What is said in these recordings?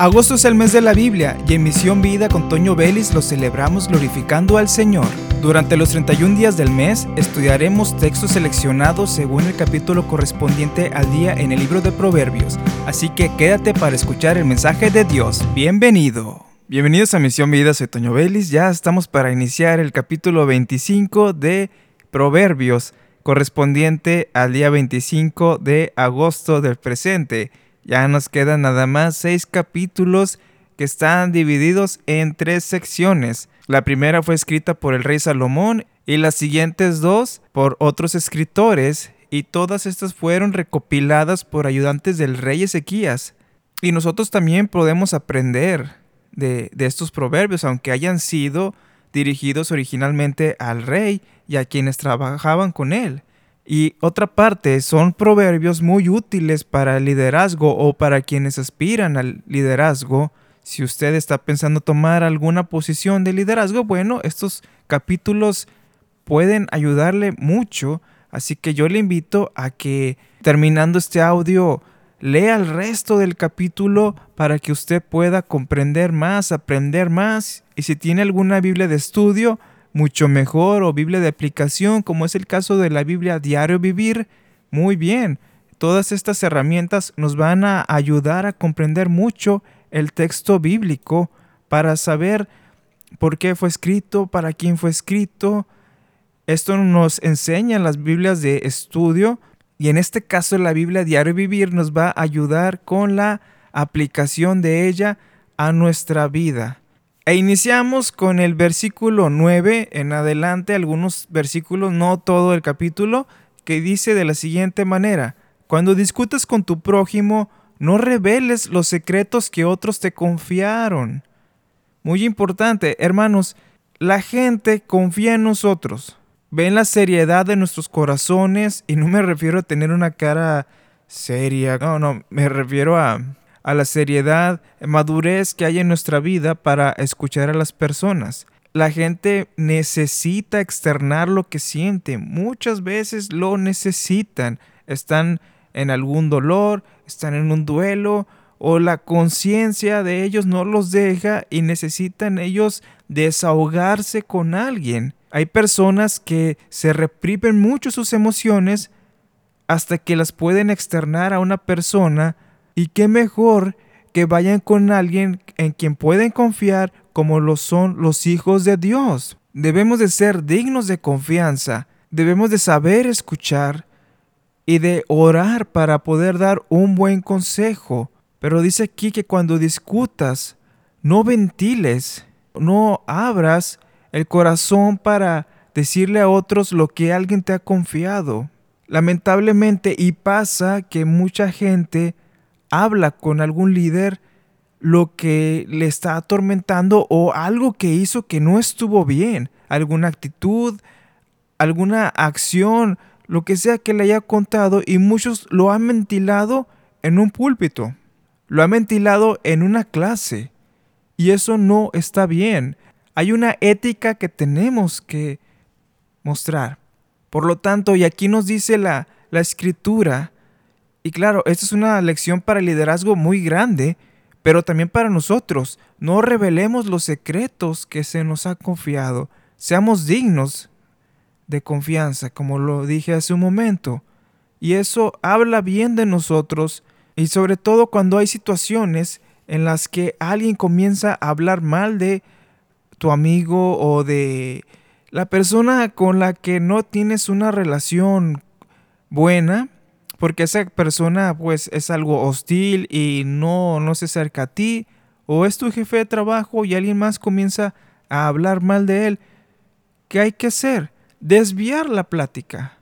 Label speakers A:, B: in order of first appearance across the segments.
A: Agosto es el mes de la Biblia y en Misión Vida con Toño Vélez lo celebramos glorificando al Señor. Durante los 31 días del mes estudiaremos textos seleccionados según el capítulo correspondiente al día en el libro de Proverbios, así que quédate para escuchar el mensaje de Dios. Bienvenido. Bienvenidos a Misión Vida, soy Toño Vélez, ya estamos para iniciar el capítulo 25 de Proverbios, correspondiente al día 25 de agosto del presente. Ya nos quedan nada más seis capítulos que están divididos en tres secciones. La primera fue escrita por el rey Salomón y las siguientes dos por otros escritores y todas estas fueron recopiladas por ayudantes del rey Ezequías. Y nosotros también podemos aprender de, de estos proverbios, aunque hayan sido dirigidos originalmente al rey y a quienes trabajaban con él. Y otra parte, son proverbios muy útiles para el liderazgo o para quienes aspiran al liderazgo. Si usted está pensando tomar alguna posición de liderazgo, bueno, estos capítulos pueden ayudarle mucho. Así que yo le invito a que terminando este audio lea el resto del capítulo para que usted pueda comprender más, aprender más. Y si tiene alguna Biblia de estudio, mucho mejor o Biblia de aplicación, como es el caso de la Biblia Diario Vivir, muy bien. Todas estas herramientas nos van a ayudar a comprender mucho el texto bíblico para saber por qué fue escrito, para quién fue escrito. Esto nos enseña en las Biblias de estudio y en este caso la Biblia Diario Vivir nos va a ayudar con la aplicación de ella a nuestra vida. E iniciamos con el versículo 9 en adelante, algunos versículos, no todo el capítulo, que dice de la siguiente manera, cuando discutas con tu prójimo, no reveles los secretos que otros te confiaron. Muy importante, hermanos, la gente confía en nosotros, ven la seriedad de nuestros corazones y no me refiero a tener una cara seria, no, no, me refiero a a la seriedad, madurez que hay en nuestra vida para escuchar a las personas. La gente necesita externar lo que siente. Muchas veces lo necesitan. Están en algún dolor, están en un duelo o la conciencia de ellos no los deja y necesitan ellos desahogarse con alguien. Hay personas que se reprimen mucho sus emociones hasta que las pueden externar a una persona y qué mejor que vayan con alguien en quien pueden confiar como lo son los hijos de Dios. Debemos de ser dignos de confianza, debemos de saber escuchar y de orar para poder dar un buen consejo. Pero dice aquí que cuando discutas, no ventiles, no abras el corazón para decirle a otros lo que alguien te ha confiado. Lamentablemente, y pasa que mucha gente habla con algún líder lo que le está atormentando o algo que hizo que no estuvo bien, alguna actitud, alguna acción, lo que sea que le haya contado y muchos lo han ventilado en un púlpito, lo han ventilado en una clase y eso no está bien. Hay una ética que tenemos que mostrar. Por lo tanto, y aquí nos dice la, la escritura, y claro, esta es una lección para el liderazgo muy grande, pero también para nosotros. No revelemos los secretos que se nos ha confiado. Seamos dignos de confianza, como lo dije hace un momento. Y eso habla bien de nosotros y sobre todo cuando hay situaciones en las que alguien comienza a hablar mal de tu amigo o de la persona con la que no tienes una relación buena, porque esa persona pues es algo hostil y no, no se acerca a ti, o es tu jefe de trabajo y alguien más comienza a hablar mal de él, ¿qué hay que hacer? Desviar la plática.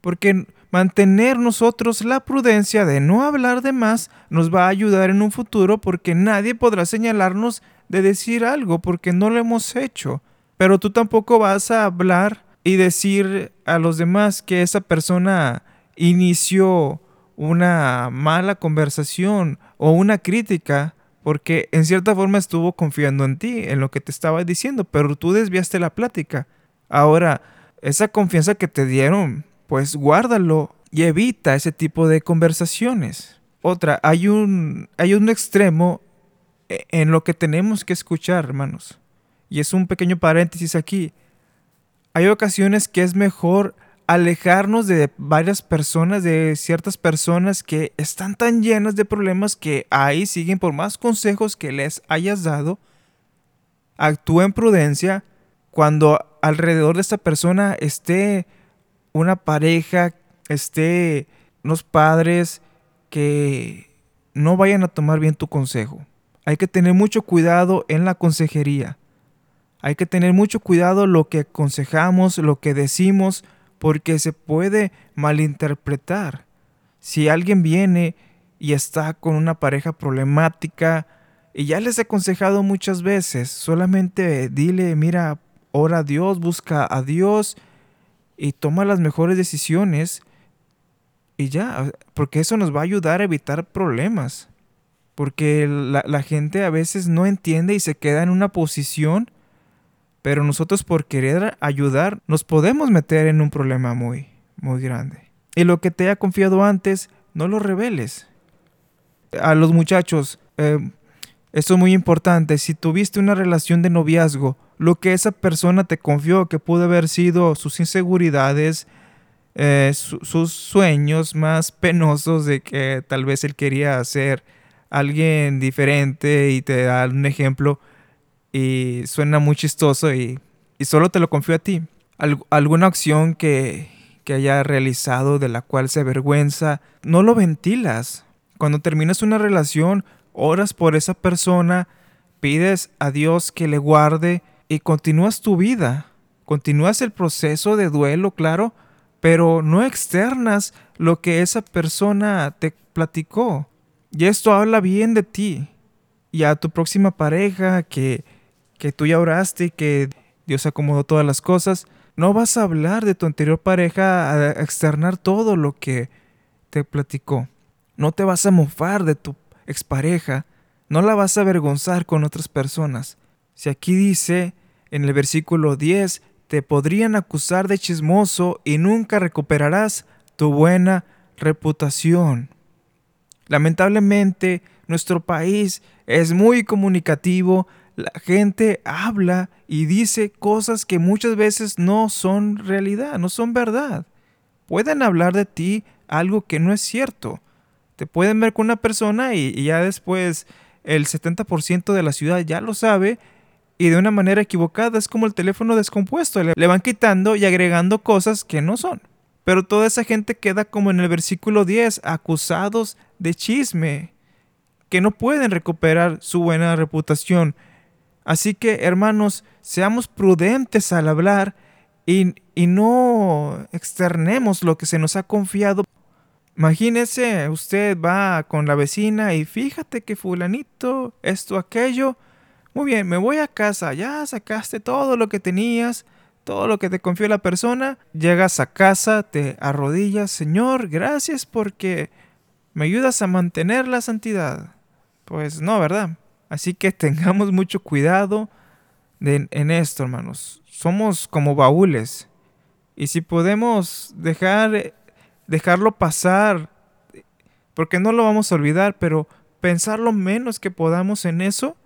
A: Porque mantener nosotros la prudencia de no hablar de más nos va a ayudar en un futuro porque nadie podrá señalarnos de decir algo porque no lo hemos hecho. Pero tú tampoco vas a hablar y decir a los demás que esa persona inició una mala conversación o una crítica porque en cierta forma estuvo confiando en ti, en lo que te estaba diciendo, pero tú desviaste la plática. Ahora, esa confianza que te dieron, pues guárdalo y evita ese tipo de conversaciones. Otra, hay un, hay un extremo e, en lo que tenemos que escuchar, hermanos. Y es un pequeño paréntesis aquí. Hay ocasiones que es mejor alejarnos de varias personas, de ciertas personas que están tan llenas de problemas que ahí siguen por más consejos que les hayas dado. Actúa en prudencia cuando alrededor de esta persona esté una pareja, esté unos padres que no vayan a tomar bien tu consejo. Hay que tener mucho cuidado en la consejería. Hay que tener mucho cuidado lo que aconsejamos, lo que decimos, porque se puede malinterpretar. Si alguien viene y está con una pareja problemática y ya les he aconsejado muchas veces, solamente dile, mira, ora a Dios, busca a Dios y toma las mejores decisiones y ya, porque eso nos va a ayudar a evitar problemas. Porque la, la gente a veces no entiende y se queda en una posición pero nosotros por querer ayudar nos podemos meter en un problema muy, muy grande. Y lo que te haya confiado antes, no lo reveles. A los muchachos, eh, esto es muy importante. Si tuviste una relación de noviazgo, lo que esa persona te confió, que pudo haber sido sus inseguridades, eh, sus sueños más penosos de que tal vez él quería ser alguien diferente y te da un ejemplo, y suena muy chistoso y, solo te lo confío a ti. alguna acción que, que haya realizado de la cual se avergüenza, no lo ventilas. Cuando terminas una relación, oras por esa persona, pides a Dios que le guarde y continúas tu vida. Continúas el proceso de duelo, claro, pero no externas lo que esa persona te platicó. Y esto habla bien de ti y a tu próxima pareja que que tú ya oraste y que Dios acomodó todas las cosas, no vas a hablar de tu anterior pareja a externar todo lo que te platicó. No te vas a mofar de tu expareja, no la vas a avergonzar con otras personas. Si aquí dice en el versículo 10, te podrían acusar de chismoso y nunca recuperarás tu buena reputación. Lamentablemente, nuestro país es muy comunicativo, la gente habla y dice cosas que muchas veces no son realidad, no son verdad. Pueden hablar de ti algo que no es cierto. Te pueden ver con una persona y, ya después el 70% de la ciudad ya lo sabe y de una manera equivocada es como el teléfono descompuesto. Le van quitando y agregando cosas que no son. Pero toda esa gente queda como en el versículo 10, acusados de chisme, que no pueden recuperar su buena reputación Así que, hermanos, seamos prudentes al hablar y, no externemos lo que se nos ha confiado. Imagínese, usted va con la vecina y fíjate que fulanito, esto, aquello. Muy bien, me voy a casa, ya sacaste todo lo que tenías, todo lo que te confió la persona. Llegas a casa, te arrodillas, Señor, gracias porque me ayudas a mantener la santidad. Pues no, ¿verdad? Así que tengamos mucho cuidado en esto, hermanos. Somos como baúles. Y si podemos dejar, dejarlo pasar, porque no lo vamos a olvidar, pero pensar lo menos que podamos en eso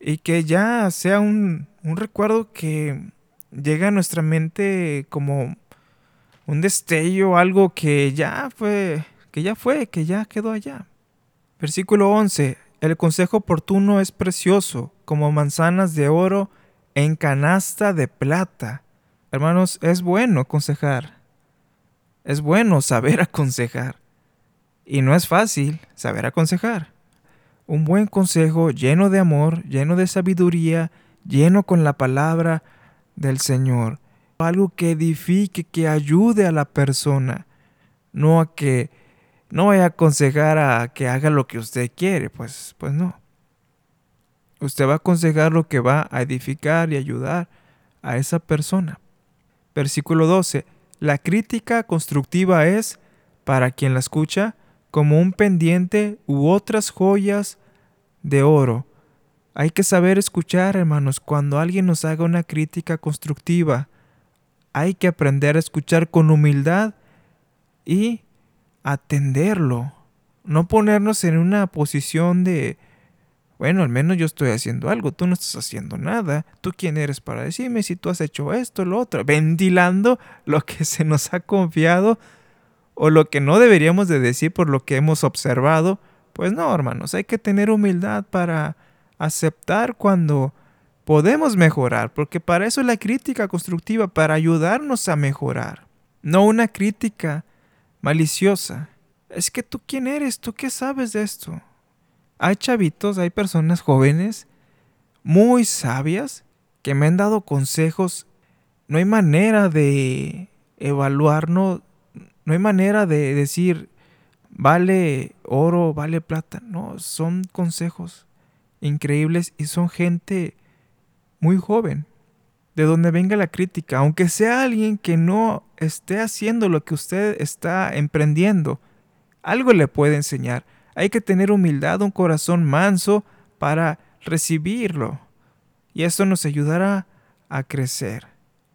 A: y que ya sea un, un recuerdo que llega a nuestra mente como un destello, algo que ya fue, que ya fue, que ya quedó allá. Versículo 11. El consejo oportuno es precioso, como manzanas de oro en canasta de plata. Hermanos, es bueno aconsejar. Es bueno saber aconsejar. Y no es fácil saber aconsejar. Un buen consejo lleno de amor, lleno de sabiduría, lleno con la palabra del Señor. Algo que edifique, que ayude a la persona. No a que no voy a aconsejar a que haga lo que usted quiere, pues, pues no. Usted va a aconsejar lo que va a edificar y ayudar a esa persona. Versículo 12. La crítica constructiva es, para quien la escucha, como un pendiente u otras joyas de oro. Hay que saber escuchar, hermanos, cuando alguien nos haga una crítica constructiva. Hay que aprender a escuchar con humildad y atenderlo, no ponernos en una posición de, bueno, al menos yo estoy haciendo algo, tú no estás haciendo nada. ¿Tú quién eres para decirme si tú has hecho esto, lo otro? Ventilando lo que se nos ha confiado o lo que no deberíamos de decir por lo que hemos observado. Pues no, hermanos, hay que tener humildad para aceptar cuando podemos mejorar, porque para eso es la crítica constructiva, para ayudarnos a mejorar, no una crítica maliciosa. Es que tú quién eres, tú qué sabes de esto. Hay chavitos, hay personas jóvenes muy sabias que me han dado consejos. No hay manera de evaluarnos, no hay manera de decir vale oro, vale plata. No, son consejos increíbles y son gente muy joven. De donde venga la crítica, aunque sea alguien que no esté haciendo lo que usted está emprendiendo, algo le puede enseñar. Hay que tener humildad, un corazón manso para recibirlo. Y eso nos ayudará a crecer.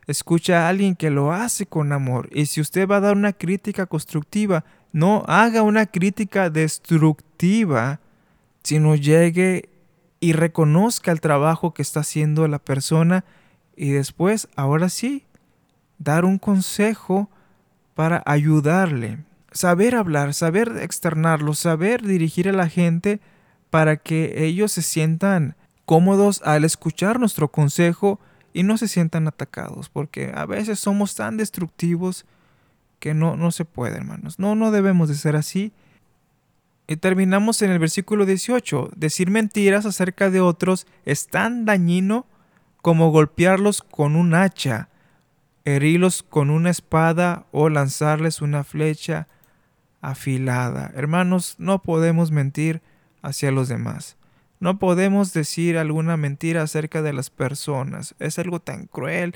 A: Escucha a alguien que lo hace con amor. Y si usted va a dar una crítica constructiva, no haga una crítica destructiva, sino llegue y reconozca el trabajo que está haciendo la persona y después, ahora sí, dar un consejo para ayudarle. Saber hablar, saber externarlo, saber dirigir a la gente para que ellos se sientan cómodos al escuchar nuestro consejo y no se sientan atacados, porque a veces somos tan destructivos que no, no se puede, hermanos. No, no debemos de ser así y terminamos en el versículo 18. Decir mentiras acerca de otros es tan dañino como golpearlos con un hacha, herirlos con una espada o lanzarles una flecha afilada. Hermanos, no podemos mentir hacia los demás. No podemos decir alguna mentira acerca de las personas. Es algo tan cruel.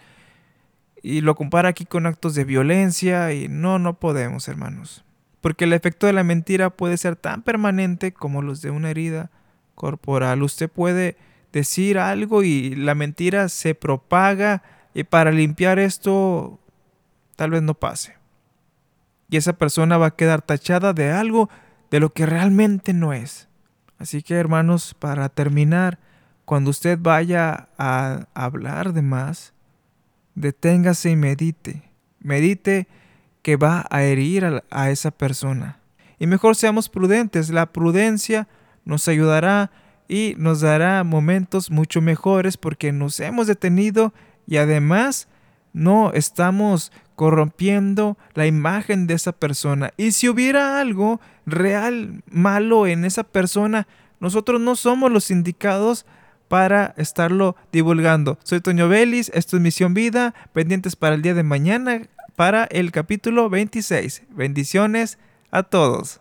A: Y lo compara aquí con actos de violencia y no, no podemos, hermanos porque el efecto de la mentira puede ser tan permanente como los de una herida corporal. Usted puede decir algo y la mentira se propaga y para limpiar esto tal vez no pase. Y esa persona va a quedar tachada de algo de lo que realmente no es. Así que hermanos, para terminar, cuando usted vaya a hablar de más, deténgase y medite. Medite que va a herir a, esa persona. Y mejor seamos prudentes. La prudencia nos ayudará y nos dará momentos mucho mejores porque nos hemos detenido y además no estamos corrompiendo la imagen de esa persona. Y si hubiera algo real malo en esa persona, nosotros no somos los indicados para estarlo divulgando. Soy Toño Vélez, esto es Misión Vida, pendientes para el día de mañana para el capítulo 26. Bendiciones a todos.